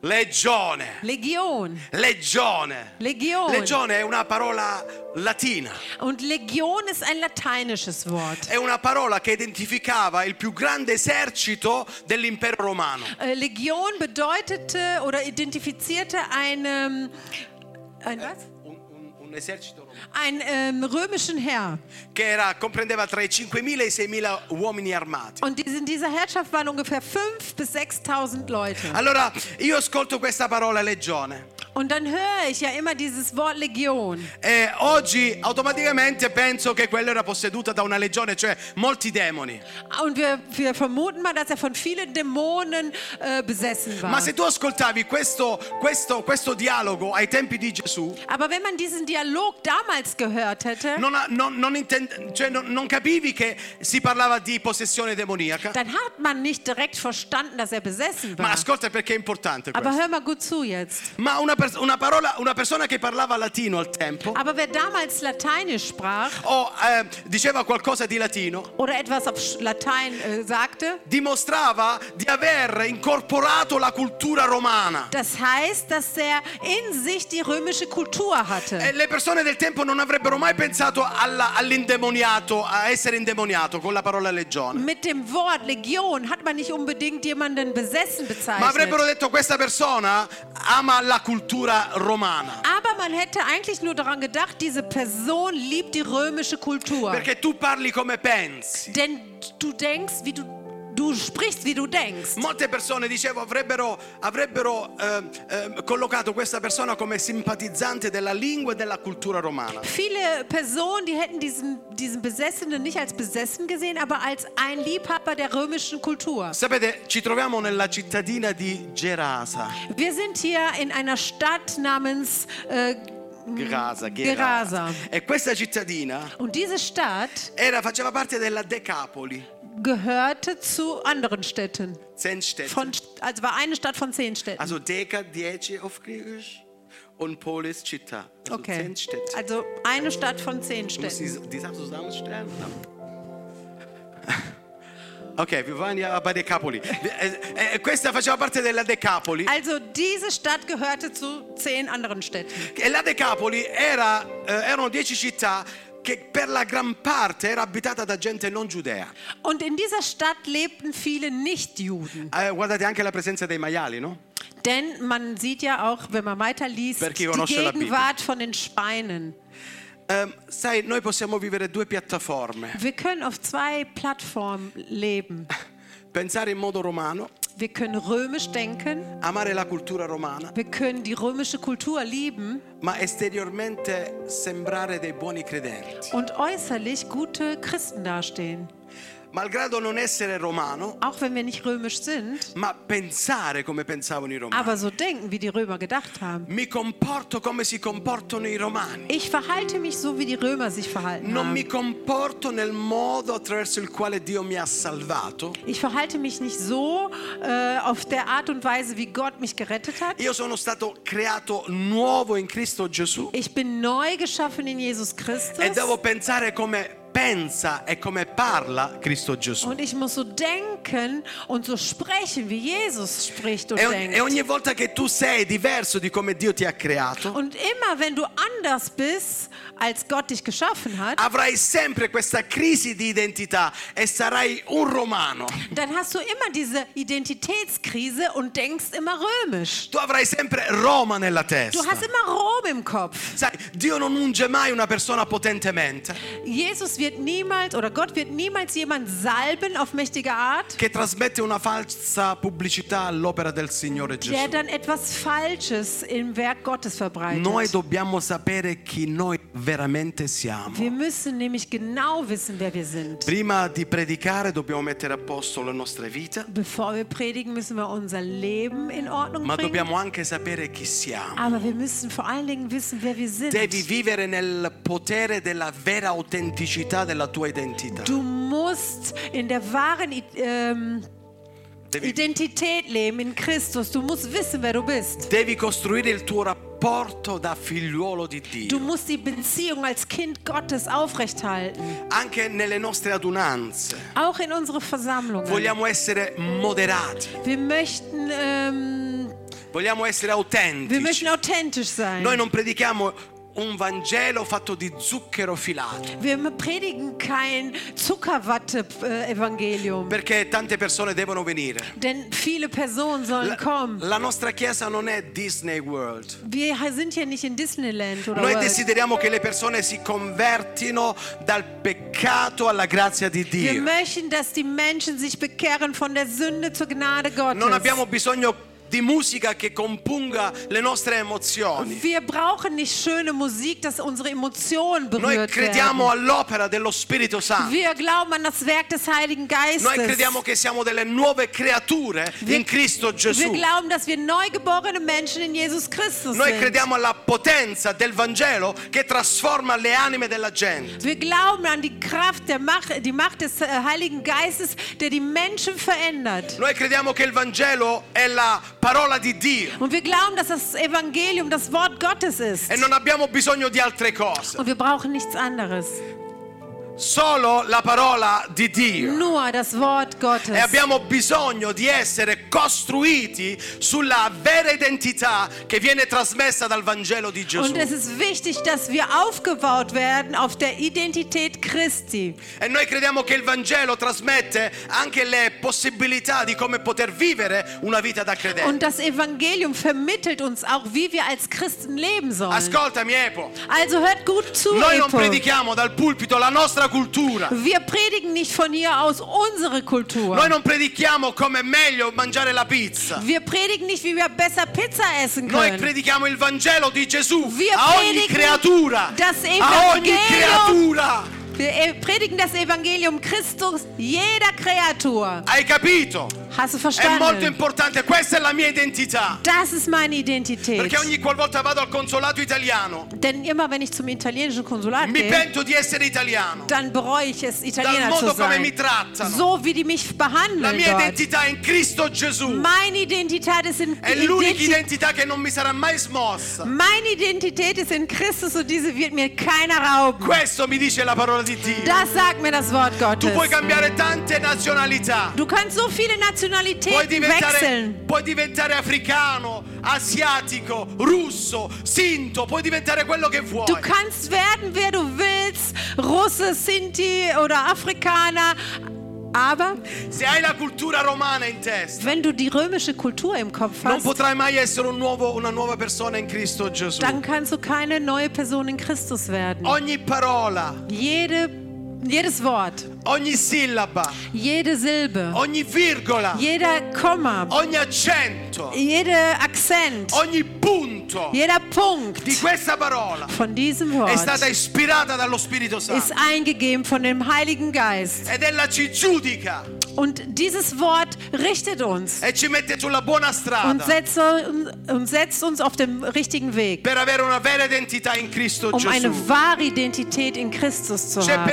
Legione. Legion. Legione. Legion. Legione è una parola latina. Und Legion ist ein lateinisches Wort. È una parola che identificava il più grande esercito dell'impero romano. Äh, Legion bedeutete oder identifizierte eine, ein, was? Un, un- un esercito romano einen ähm, römischen Herr. che era- comprendeva tra i 5.000 e i 6.000 uomini armati. Und in dieser Herrschaft waren ungefähr 5.000 bis 6.000 Leute. Allora io ascolto questa parola legione Und dann höre ich ja immer dieses Wort Legion. e oggi automaticamente penso che quello era posseduta da una legione, cioè molti demoni. Und wir, wir vermuten mal, dass er von vielen Dämonen äh, besessen war. Ma se tu ascoltavi questo, questo, questo dialogo ai tempi di Gesù, Aber wenn man diesen Dialog damals gehört hätte, non, non- non intend- cioè non- capivi che si parlava di possessione demoniaca. dann hat man nicht direkt verstanden, dass er besessen Ma war. ascolta perché è importante Aber questo. hör mal gut zu jetzt. Ma una, pers- una parola, una persona che parlava latino al tempo Aber wer damals Lateinisch sprach o eh, diceva qualcosa di latino, oder etwas auf Sch- Latein äh, sagte, dimostrava di aver incorporato la cultura romana. das heißt, dass er in sich die römische Kultur hatte. E le persone del tempo non avrebbero mai pensato alla- all'indemoniato, a essere indemoniato con la parola legione. Mit dem Wort Legion hat man nicht unbedingt jemanden besessen Ma avrebbero bezeichnet. detto questa persona ama la cultura romana. Aber man hätte eigentlich nur daran gedacht, diese Person liebt die römische Kultur. Perché tu parli come pensi. Denn du denkst, wie du, du sprichst, wie du denkst. Molte persone, dicevo, avrebbero, avrebbero eh, eh, collocato questa persona come simpatizzante della lingua e della cultura romana. Viele Personen, die hätten diesen, diesen Besessenen nicht als besessen gesehen, aber als ein Liebhaber der römischen Kultur. Sapete, ci troviamo nella cittadina di Gerasa. Wir sind hier in einer Stadt namens äh, Gerasa, Gerasa. E questa cittadina Stadt era, faceva parte della Decapoli, gehörte zu anderen Städten. zehn Städte. Von, also war eine Stadt von zehn Städten. Also Deka, dieci auf Griechisch und Polis, Città. Also Okay. zehn Städte. Also eine Stadt von zehn Du musst Städten. die, die zusammenstellen. Ok, wir waren ja bei Decapoli. Eh, eh, questa faceva parte della Decapoli. Also diese Stadt gehörte zu zehn anderen Städten. E la Decapoli era, eh, erano dieci città che per la gran parte era abitata da gente non giudea. Und in dieser Stadt lebten viele Nichtjuden. Eh, guardate anche la presenza dei maiali, no? Denn man sieht ja auch, wenn man weiterliest, Per chi die conosce la Gegenwart von den Schweinen. Ehm, sai, noi possiamo vivere due piattaforme. Wir können auf zwei Plattformen leben. Pensare in modo romano, Wir können römisch denken, amare la cultura romana, wir können die römische Kultur lieben ma esteriormente sembrare dei buoni credenti. und äußerlich gute Christen dastehen. Malgrado non essere romano, auch wenn wir nicht römisch sind, ma pensare come pensavano i romani. aber so denken, wie die Römer gedacht haben. Mi comporto come si comportano i romani. Ich verhalte mich so, wie die Römer sich verhalten Non mi haben. comporto nel modo attraverso il quale Dio mi ha salvato. Ich verhalte mich nicht so äh, auf der Art und Weise, wie Gott mich gerettet hat. Io sono stato creato nuovo in Cristo Gesù Ich bin neu geschaffen in Jesus Christus. e devo pensare come pensa e come parla Cristo Gesù. Und ich muss so denken und so sprechen, wie Jesus spricht und E, o- denkt. e ogni volta che tu sei diverso di come Dio ti ha creato, Und immer, wenn du anders bist, als Gott dich geschaffen hat, avrai sempre questa crisi di identità e sarai un romano. dann hast du immer diese Identitätskrise und denkst immer römisch. Tu avrai sempre Roma nella Du testa. hast immer Rom im Kopf. Sai, Dio non unge mai una persona potentemente Jesus wird niemals oder Gott wird niemals jemand salben auf mächtige Art, che trasmette una falsa pubblicità all'opera del Signore der Gesù. dann etwas Falsches im Werk Gottes verbreitet. Noi dobbiamo sapere chi noi veramente siamo. Wir müssen nämlich genau wissen, wer wir sind. Prima di predicare dobbiamo mettere a posto le nostre vite, Bevor wir predigen, müssen wir unser Leben in Ordnung ma bringen. dobbiamo anche sapere chi siamo. Aber wir müssen vor allen Dingen wissen, wer wir sind. Devi vivere nel potere della vera autenticità della tua identità. Du musst in der wahren ähm, Devi, Identität leben in Christus. Du musst wissen, wer du bist. devi costruire il tuo rapporto da figliuolo di Du Dio. musst die Beziehung als Kind Gottes aufrechthalten. Anche nelle nostre adunanze Auch in unsere Versammlungen. vogliamo essere moderati, Wir möchten, ähm, vogliamo essere wir autentici. möchten authentisch sein. Noi non predichiamo un Vangelo fatto di zucchero filato, Wir predigen kein Zuckerwatte-Evangelium. perché tante persone devono venire. Denn viele Personen sollen La, kommen. la nostra chiesa non è Disney World. Wir sind hier nicht in Disneyland oder Noi World. desideriamo che le persone si convertino dal peccato alla grazia di Wir Dio. möchten, dass die Menschen sich bekehren von der Sünde zur Gnade Gottes. Non abbiamo bisogno di musica che compunga le nostre emozioni. Wir brauchen nicht schöne Musik, dass unsere Emotionen Noi berührt crediamo werden. all'opera dello Spirito Santo. Wir glauben an das Werk des Heiligen Geistes. Noi crediamo che siamo delle nuove creature in Cristo wir Gesù. glauben, dass wir neugeborene Menschen in Jesus Christus Noi sind. crediamo alla potenza del Vangelo che trasforma le anime della gente. Wir glauben an die Kraft, der Macht, die Macht des äh, Heiligen Geistes, der die Menschen verändert. Noi crediamo che il Vangelo è la parola di Dio Und wir glauben, dass das Evangelium das Wort Gottes ist. e non abbiamo bisogno di altre cose. Und wir brauchen nichts anderes. Solo la parola di Dio. Nur das Wort Gottes. E abbiamo bisogno di essere costruiti sulla vera identità che viene trasmessa dal Vangelo di Gesù. Und es ist wichtig, dass wir aufgebaut werden auf der Identität Christi. E noi crediamo che il Vangelo trasmette anche le possibilità di come poter vivere una vita da credente. Und das Evangelium vermittelt uns auch, wie wir als Christen leben sollen. Ascoltami Epo, Also hört gut zu, noi non Epo. predichiamo dal pulpito la nostra cultura. Wir predigen nicht von hier aus unsere Kultur. Noi non predichiamo come è meglio mangiare la pizza. Wir predigen nicht, wie wir besser Pizza essen Noi können. predichiamo il Vangelo di Gesù Wir a ogni creatura. das A ogni Evangelium. creatura. Wir äh, predigen das Evangelium Christus jeder Kreatur. Hai capito? Hast du È molto verstanden? importante, questa è la mia identità. Das ist meine Identität. Perché ogni qualvolta vado al consolato italiano, Denn immer wenn ich zum italienischen Konsulat mi gehe, pento di essere italiano. dann bereue ich es, Dal Italiener zu modo come mi trattano. So wie die mich La behandeln mia dort. identità è in Cristo Gesù. Meine Identität ist in È l'unica Identi- identità che non mi sarà mai smossa. Meine Identität ist in Christus und diese wird mir keiner rauben. Questo mi dice la parola di Dio. Das sagt mir das Wort Tu Gottes. puoi cambiare tante nazionalità. Du kannst so viele Puoi Nationalitäten diventare, wechseln. puoi diventare africano, asiatico, russo, sinto, puoi diventare quello che vuoi. Du kannst werden, wer du willst. Russe, Sinti oder Afrikaner. Aber wenn du die römische Kultur im Kopf hast, un nuovo- Cristo dann kannst du keine neue Person in Christus werden. Parola, Jede, jedes Wort, ogni sillaba, jede Silbe, ogni virgola, jeder Komma, ogni accento, jeder Akzent, ogni punto. Jeder Punkt. Di questa parola. Von diesem è stata Wort ispirata dallo Spirito ist Santo. eingegeben von dem Heiligen Geist. ed ella ci giudica Und dieses Wort richtet uns e und setzt, und setzt uns auf dem richtigen Weg, um eine wahre Identität in Christus zu haben.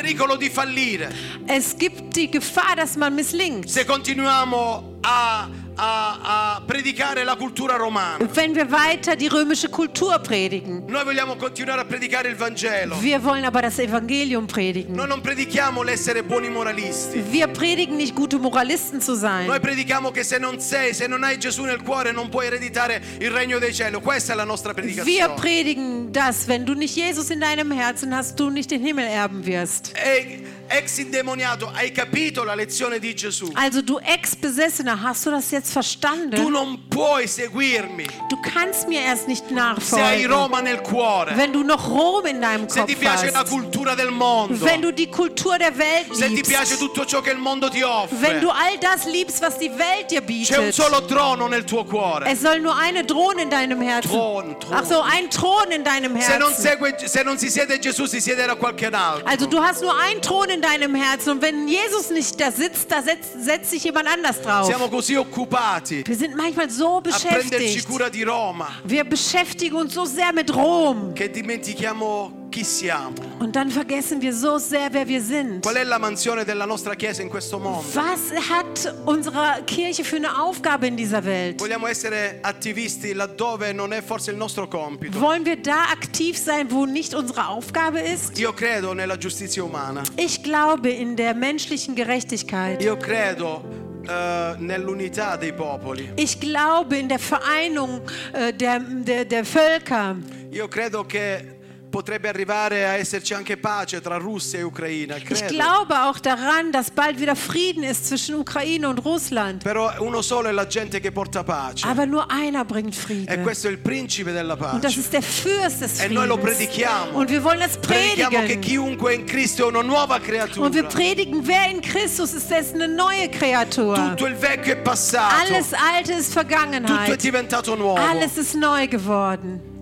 Es gibt die Gefahr, dass man misslingt. se continuiamo a, a- a predicare la cultura romana. Wenn wir weiter die römische Kultur predigen. Noi vogliamo continuare a predicare il Vangelo. Wir wollen aber das Evangelium predigen. Noi non predichiamo l'essere buoni moralisti. Wir predigen nicht gute Moralisten zu Noi sein. predichiamo che se non sei, se non hai Gesù nel cuore, non puoi ereditare il regno dei cieli. Questa è la nostra Wir predicazione. predigen das, wenn du nicht Jesus in deinem Herzen hast, du nicht den Himmel erben wirst. E ex indemoniato, hai capito la lezione di Gesù? Also du Ex-Besessener, hast du das jetzt Tu verstanden? non puoi seguirmi Du kannst mir erst nicht se hai nachfolgen, Roma nel cuore, wenn du noch Rom in deinem se Kopf ti piace la hast. cultura del mondo, Wenn du die Kultur der Welt se ti piace liebst. tutto ciò che il mondo ti Wenn offre. du all das liebst, was die Welt dir C'è un bietet. solo trono nel tuo cuore. Es soll nur eine Thron in deinem Herzen. Thron, Thron. Ach so, ein Thron in deinem Se non, Herzen. segue, se non si siede Gesù, si siederà qualcun altro. Also du hast nur einen Thron in deinem Herzen und wenn Jesus nicht da sitzt, da setzt, setzt sich jemand anders drauf. Siamo così occupati Wir sind manchmal so beschäftigt. cura di Roma Wir beschäftigen uns so sehr mit Rom che dimentichiamo chi siamo. und dann vergessen wir so sehr, wer wir sind. Qual è la mansione della nostra Chiesa in questo mondo? Was hat unsere Kirche für eine Aufgabe in dieser Welt? Vogliamo essere attivisti laddove non è forse il nostro compito. Wollen wir da aktiv sein, wo nicht unsere Aufgabe ist? Io credo nella giustizia umana. Ich glaube in der menschlichen Gerechtigkeit. Io credo eh, nell'unità dei popoli. Ich glaube in der Vereinigung äh, der, der, der Völker. Io credo che potrebbe arrivare a esserci anche pace tra Russia e Ucraina. Ich Credo. glaube auch daran, dass bald wieder Frieden ist zwischen Ukraine und Russland. Però uno solo è la gente che porta pace. Aber nur einer bringt E Frieden. questo è il principe della Und das pace. ist der Fürst des E noi lo Friedens. predichiamo. Und wir wollen das Predichiamo che predigen. chiunque in Cristo è una nuova Und wir creatura. predigen, wer in Christus ist, der ist eine neue Kreatur. Tutto il vecchio è passato. Alles Alte ist Tutto è Vergangenheit. diventato nuovo. Alles ist neu geworden.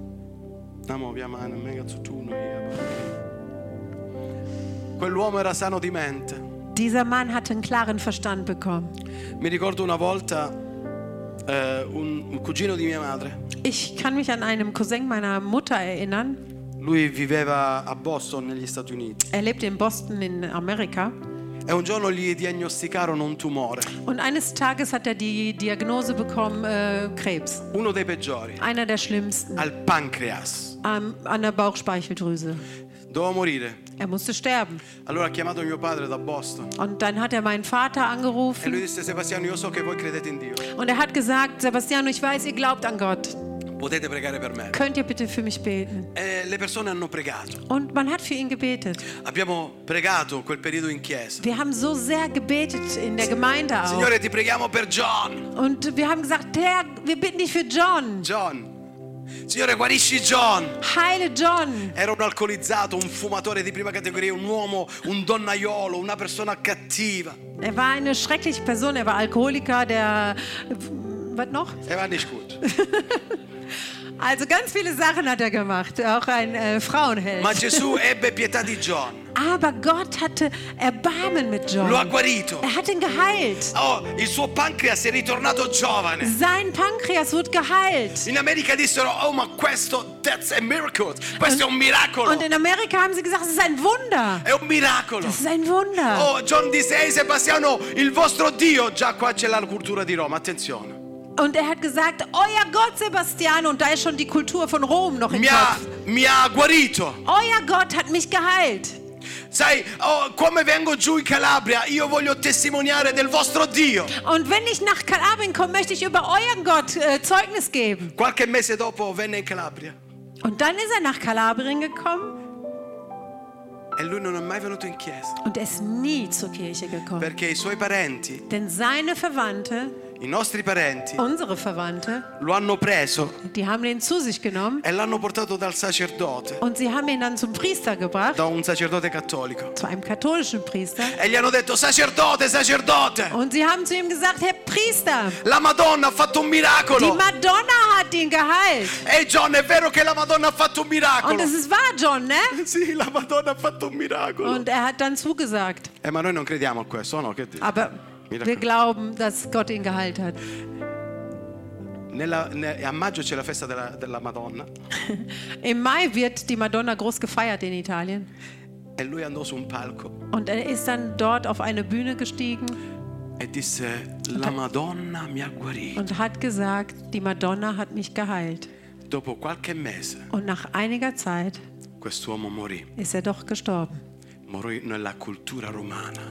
Amo, abbiamo una mega zutuno hier. Quell'uomo era sano di mente. Dieser Mann hatte einen klaren Verstand bekommen. Mi ricordo una volta eh, un, un cugino di mia madre. Ich kann mich an einen Cousin meiner Mutter erinnern. Lui viveva a Boston, negli Stati Uniti. Er lebte in Boston in Amerika. E un giorno gli diagnosticarono un tumore, Und eines Tages hat er die Diagnose bekommen, äh, Krebs. uno dei peggiori, Einer der schlimmsten. al pancreas. Ähm, an der Bauchspeicheldrüse. Morire. Er musste sterben. Allora ha chiamato mio padre da Boston Und dann hat er meinen Vater e lui angerufen disse Sebastiano io so che voi credete in Dio, und er hat gesagt, Sebastiano, ich weiß, ihr glaubt an Gott. potete pregare per me. Könnt ihr bitte für mich beten? E le persone hanno pregato. Und man hat für ihn gebetet. Abbiamo pregato quel periodo in chiesa. Wir haben so sehr gebetet in der Gemeinde auch. Signore ti preghiamo per John. Und wir haben gesagt, Herr, wir bitten dich für John. John. Signore guarisci John. Heile John. Era un alcolizzato, un fumatore di prima categoria, un uomo, un donnaiolo, una persona cattiva. Er war eine schreckliche Person. Er war Alkoholiker, der. Was noch? E va nicht gut. Also ganz viele Sachen hat er gemacht. Auch ein äh, Frauenheld. Ma Gesù ebbe pietà di John. Aber Gott hatte Erbarmen mit John. Lo ha guarito. Er hat ihn geheilt. Oh, il suo pancreas è ritornato giovane. Sein Pankreas wird geheilt. In America dissero, oh ma questo, that's a miracle. Questo è un miracolo. Und in Amerika haben sie gesagt, es ist ein Wunder. È un miracolo. Es ist ein Wunder. Oh, John disse, ehi Sebastiano, il vostro Dio, già qua c'è la cultura di Roma, attenzione. Und er hat gesagt, euer Gott, Sebastian, und da ist schon die Kultur von Rom noch im Mi ha, Kopf. mi ha guarito. Euer Gott hat mich geheilt. Sai, oh, come vengo giù in Calabria, io voglio testimoniare del vostro Dio. Und wenn ich nach Kalabrien komme, möchte ich über euren Gott äh, Zeugnis geben. Qualche mese dopo venne in Calabria Und dann ist er nach Kalabrien gekommen e lui non è mai venuto in chiesa und er ist nie zur Kirche gekommen. perché i suoi parenti Denn seine Verwandte I nostri parenti Unsere Verwandte, lo hanno preso die haben ihn zu sich genommen e l'hanno portato dal sacerdote, und sie haben ihn dann zum Priester gebracht, da un sacerdote cattolico. zu einem katholischen Priester. E gli hanno detto, sacerdote, sacerdote, Und sie haben zu ihm gesagt, Herr Priester, la Madonna ha fatto un die miracolo. Madonna hat ihn geheilt. Ehi John, è vero che la Madonna ha fatto un Und miracolo? es ist wahr, John, ne? Sì, la Madonna ha fatto un miracolo. Und er hat dann zugesagt. Eh, ma noi non crediamo a questo, no? Che dici? Aber wir glauben, dass Gott ihn geheilt hat. Nella- ne- a maggio c'è la festa della, della Madonna Im Mai wird die Madonna groß gefeiert in Italien. e lui andò su un palco Und er ist dann dort auf eine Bühne gestiegen e disse, la Madonna mi ha guarito. und hat gesagt, die Madonna hat mich geheilt. Dopo qualche mese Und nach einiger Zeit quest'uomo morì, ist er doch gestorben.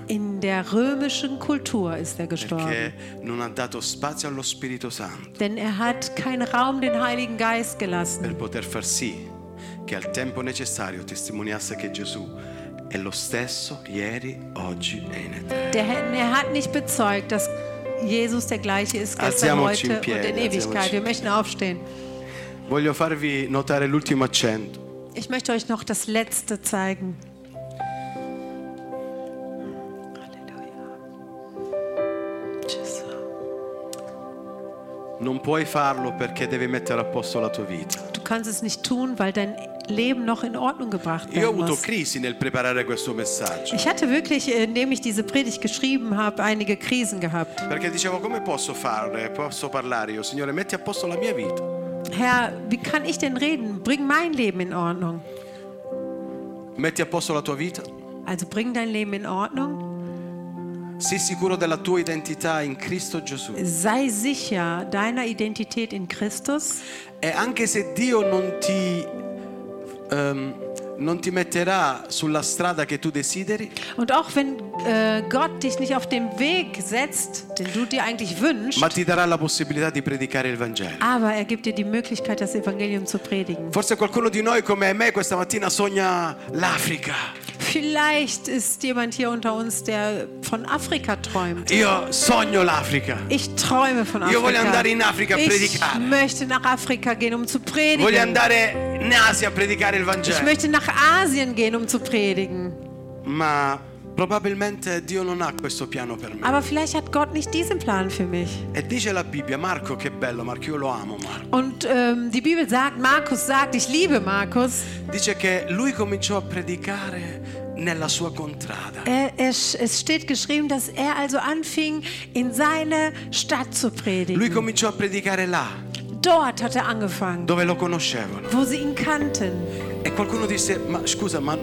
In der römischen Kultur ist er gestorben. Denn er hat keinen Raum den Heiligen Geist gelassen, per poter far sì che al tempo necessario testimoniasse che Gesù è lo stesso ieri, oggi e in eterno. Er hat nicht bezeugt, dass Jesus der gleiche ist gestern, heute und in Ewigkeit. Wir möchten aufstehen. Voglio farvi notare l'ultimo accento. Ich möchte euch noch das Letzte zeigen. Non puoi farlo perché devi mettere a posto la tua vita. Du kannst es nicht tun, weil dein Leben noch in Ordnung gebracht Io ho werden avuto muss. crisi nel preparare questo messaggio. Ich hatte wirklich, äh, indem ich diese Predigt geschrieben habe, einige Krisen gehabt. Perché dicevo come posso fare? Posso parlare io? Signore, metti a posto la mia vita. Herr, wie kann ich denn reden? Bring mein Leben in Ordnung. Metti a posto la tua vita. Also bring dein Leben in Ordnung. Sei sicher deiner Identität in Christus. E anche se Dio non ti, ehm, non ti metterà sulla strada che tu desideri, Und auch wenn äh, Gott dich nicht auf den Weg setzt, den du dir eigentlich wünschst, ma ti darà la possibilità di predicare il Vangelo. aber er gibt dir die Möglichkeit, das Evangelium zu predigen. Forse qualcuno di noi come me questa mattina sogna l'Africa. Vielleicht ist jemand hier unter uns, der von Afrika träumt. Io sogno l'Africa. Ich träume von Io voglio Afrika. andare in Africa a Ich möchte nach Afrika gehen, um zu Voglio predigen. andare in Asia a predicare il Ich möchte nach Asien gehen, um zu predigen. Ma probabilmente Dio non ha questo piano per me. Aber vielleicht hat Gott nicht diesen Plan für mich. E dice la Bibbia, Marco che bello, Marco, io lo amo Marco. Und ähm, die Bibel sagt, Markus sagt, ich liebe Markus. Dice che lui cominciò a predicare nella sua contrada. Er, er, es steht geschrieben, dass er also anfing, in seine Stadt zu Lui predigen. cominciò a predicare là, Dort hat er angefangen, dove lo conoscevano. wo sie ihn kannten. E qualcuno disse, ma scusa, ma,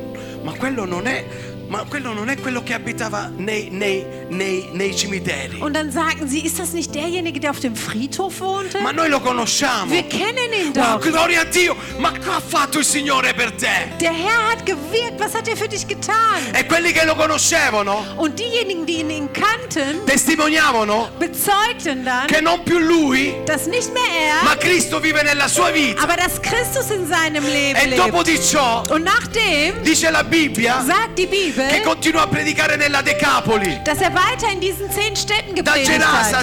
ma quello non è... Ma quello non è quello che abitava nei, nei- nei- nei cimiteri. Und dann sagten sie, ist das nicht derjenige, der auf dem Friedhof wohnte? Ma noi lo conosciamo. Wir kennen ihn Ma doch. gloria a Dio! Ma che ha fatto il Signore per te? Der Herr hat gewirkt. Was hat er für dich getan? E quelli che lo conoscevano Und diejenigen, die ihn kannten, testimoniavano bezeugten dann, che non più lui, dass nicht mehr ma er, Cristo vive nella sua vita. aber dass Christus in seinem Leben E dopo lebt. di ciò, Und nachdem dice la Bibbia, sagt die Bibel, Decapoli. dass er weiter in diesen zehn Städten gepredigt hat.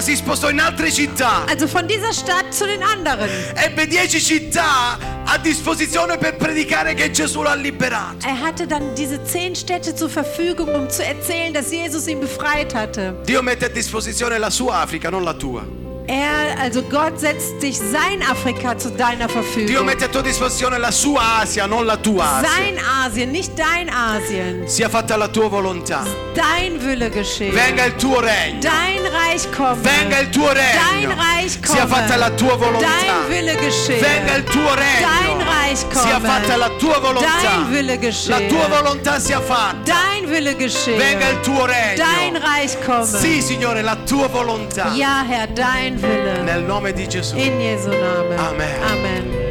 Also von dieser Stadt zu den anderen. Ebbe dieci città a disposizione per predicare che Gesù l'ha liberato. Er hatte dann diese zehn Städte zur Verfügung, um zu erzählen, dass Jesus ihn befreit hatte. Dio mette a disposizione la sua Africa, non la tua. Er, also Gott setzt dich sein Afrika zu deiner Dio Verfügung. mette a tua disposizione la sua Asia, non la tua Asia. Sein Asien, nicht dein Asien. Sia fatta la tua volontà. Dein Wille geschehe. Venga il tuo regno. Dein Reich komme. Venga il tuo Dein regno. Reich komme. Sia fatta la tua volontà. Dein Wille geschehe. Venga il tuo regno. Dein Reich komme. Sia fatta la tua volontà. Dein Wille La geschehe. tua volontà sia fatta. Dein Wille geschehe. Venga il tuo Dein regno. Reich komme. Sì, Signore, la tua volontà. Ja, Herr, dein Nel nome di Gesù. In Jesu Namen. Amen. Amen.